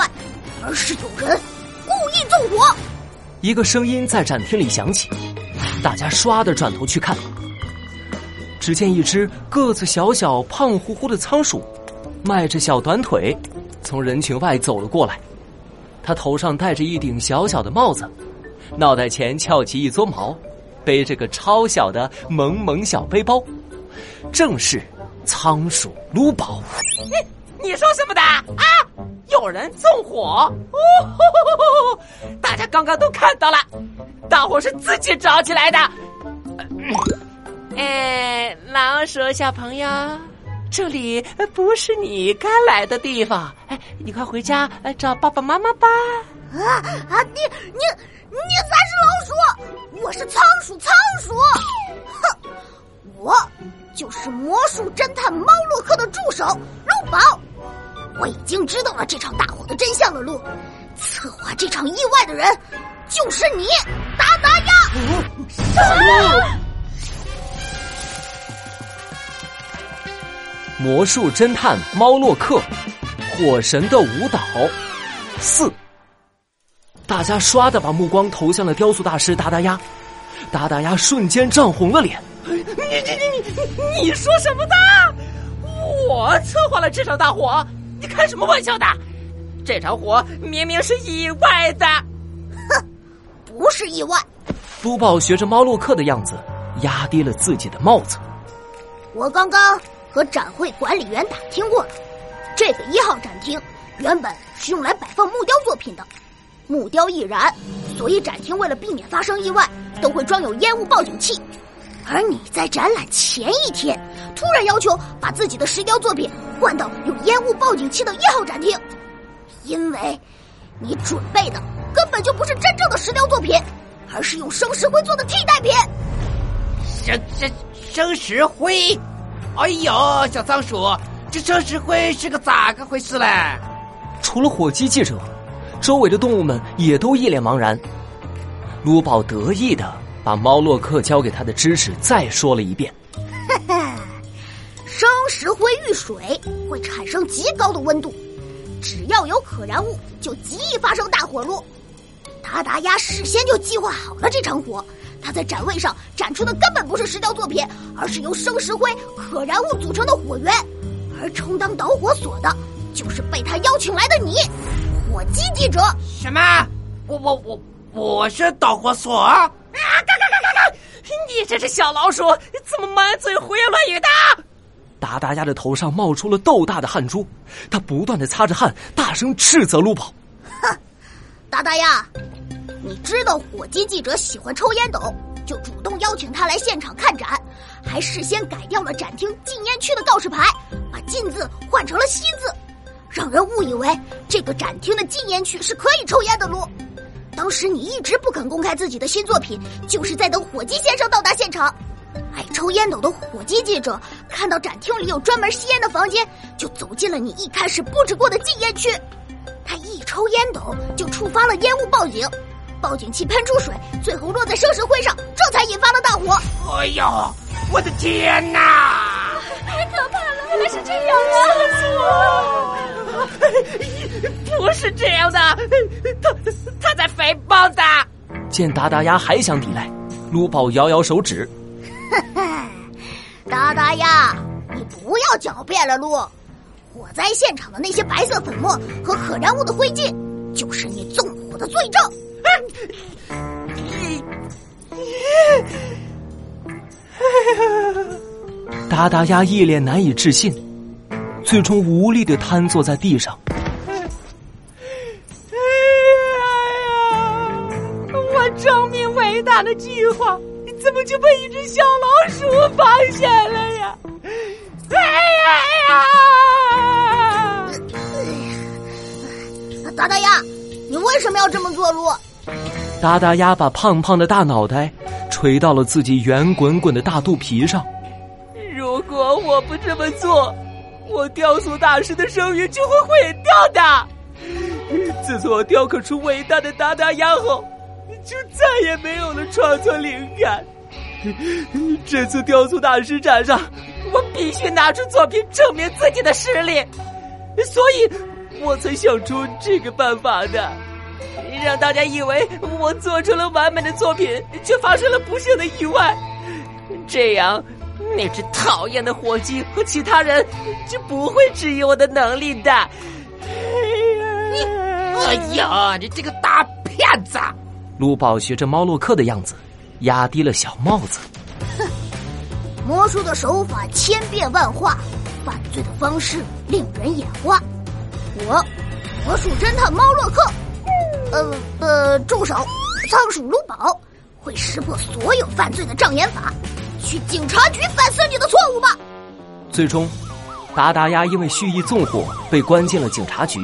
外，而是有人故意纵火。一个声音在展厅里响起，大家唰的转头去看，只见一只个子小小、胖乎乎的仓鼠，迈着小短腿，从人群外走了过来。它头上戴着一顶小小的帽子，脑袋前翘起一撮毛，背着个超小的萌萌小背包，正是仓鼠卢宝。你你说什么的啊？有人纵火？哦，大家刚刚都看到了，大火是自己着起来的。哎，老鼠小朋友，这里不是你该来的地方。哎，你快回家找爸爸妈妈吧。啊啊！你你你才是老鼠，我是仓鼠，仓鼠。哼，我就是魔术侦探猫洛克的助手鹿宝。我已经知道了这场大火的真相了，路。策划这场意外的人就是你，达达鸭。什么？魔术侦探猫洛克，火神的舞蹈四。大家唰的把目光投向了雕塑大师达达鸭，达达鸭瞬间涨红了脸。你你你你你说什么的？我策划了这场大火。你开什么玩笑的？这场火明明是意外的。哼，不是意外。都宝学着猫洛克的样子，压低了自己的帽子。我刚刚和展会管理员打听过了，这个一号展厅原本是用来摆放木雕作品的，木雕易燃，所以展厅为了避免发生意外，都会装有烟雾报警器。而你在展览前一天，突然要求把自己的石雕作品换到有烟雾报警器的一号展厅，因为，你准备的根本就不是真正的石雕作品，而是用生石灰做的替代品。生生生石灰？哎呦，小仓鼠，这生石灰是个咋个回事嘞？除了火鸡记者，周围的动物们也都一脸茫然。卢宝得意的。把猫洛克教给他的知识再说了一遍。生石灰遇水会产生极高的温度，只要有可燃物，就极易发生大火炉。达达鸭事先就计划好了这场火，他在展位上展出的根本不是石雕作品，而是由生石灰、可燃物组成的火源，而充当导火索的，就是被他邀请来的你，火鸡记者。什么？我我我我是导火索？啊！嘎嘎嘎嘎嘎你这只小老鼠，怎么满嘴胡言乱语的？达达鸭的头上冒出了豆大的汗珠，他不断的擦着汗，大声斥责卢宝：“哼，达达鸭，你知道火鸡记者喜欢抽烟斗，就主动邀请他来现场看展，还事先改掉了展厅禁烟区的告示牌，把‘禁’字换成了‘吸’字，让人误以为这个展厅的禁烟区是可以抽烟的路。”当时你一直不肯公开自己的新作品，就是在等火鸡先生到达现场。爱抽烟斗的火鸡记者看到展厅里有专门吸烟的房间，就走进了你一开始布置过的禁烟区。他一抽烟斗就触发了烟雾报警，报警器喷出水，最后落在生石灰上，这才引发了大火。哎呦，我的天哪！太可怕了，原来是这样啊！不是这样的，他他在诽谤的。见达达鸭还想抵赖，卢宝摇摇手指：“达达鸭，你不要狡辩了，路。火灾现场的那些白色粉末和可燃物的灰烬，就是你纵火的罪证。”达达鸭一脸难以置信。最终无力的瘫坐在地上。只小老鼠发现了呀？哎呀呀！达达鸭，你为什么要这么做，路？达达鸭把胖胖的大脑袋垂到了自己圆滚滚的大肚皮上。如果我不这么做。我雕塑大师的声誉就会毁掉的。自从我雕刻出伟大的达达鸭后，就再也没有了创作灵感。这次雕塑大师展上，我必须拿出作品证明自己的实力。所以，我才想出这个办法的，让大家以为我做出了完美的作品，却发生了不幸的意外。这样，那只讨厌的火鸡和其他人就不会质疑我的能力的。你，哎呀，你这个大骗子！卢宝学着猫洛克的样子，压低了小帽子。哼，魔术的手法千变万化，犯罪的方式令人眼花。我，魔术侦探猫洛克，呃呃，住手仓鼠卢宝，会识破所有犯罪的障眼法。去警察局反思你的错误吧。最终，达达鸭因为蓄意纵火被关进了警察局，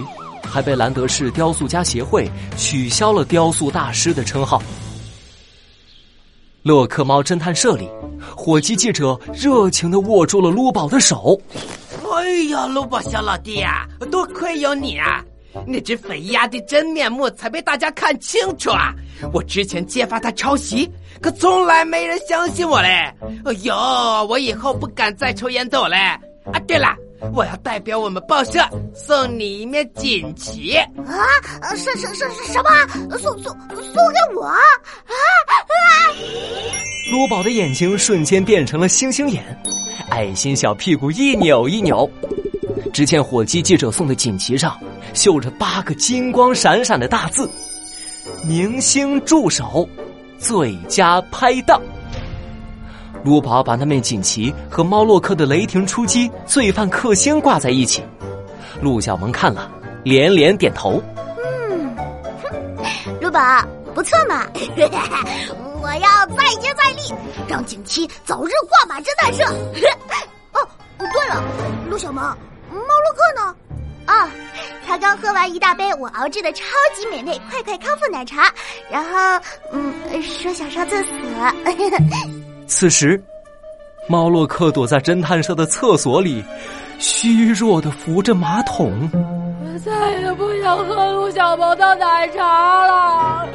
还被兰德市雕塑家协会取消了雕塑大师的称号。洛克猫侦探社里，火鸡记者热情的握住了卢宝的手。哎呀，卢宝小老弟呀，多亏有你啊！那只肥鸭的真面目才被大家看清楚啊！我之前揭发他抄袭，可从来没人相信我嘞。哎呦，我以后不敢再抽烟斗嘞。啊，对了，我要代表我们报社送你一面锦旗啊！什什什什么？送送送给我啊！啊！卢宝的眼睛瞬间变成了星星眼，爱心小屁股一扭一扭。只见火鸡记者送的锦旗上绣着八个金光闪闪的大字：“明星助手，最佳拍档。”卢宝把那面锦旗和猫洛克的雷霆出击罪犯克星挂在一起，陆小萌看了连连点头：“嗯，卢宝不错嘛，我要再接再厉，让锦旗早日挂满侦探社。哦，对了，陆小萌。”猫洛克呢？哦，他刚喝完一大杯我熬制的超级美味快快康复奶茶，然后嗯，说想上厕所。此时，猫洛克躲在侦探社的厕所里，虚弱的扶着马桶。我再也不想喝陆小萌的奶茶了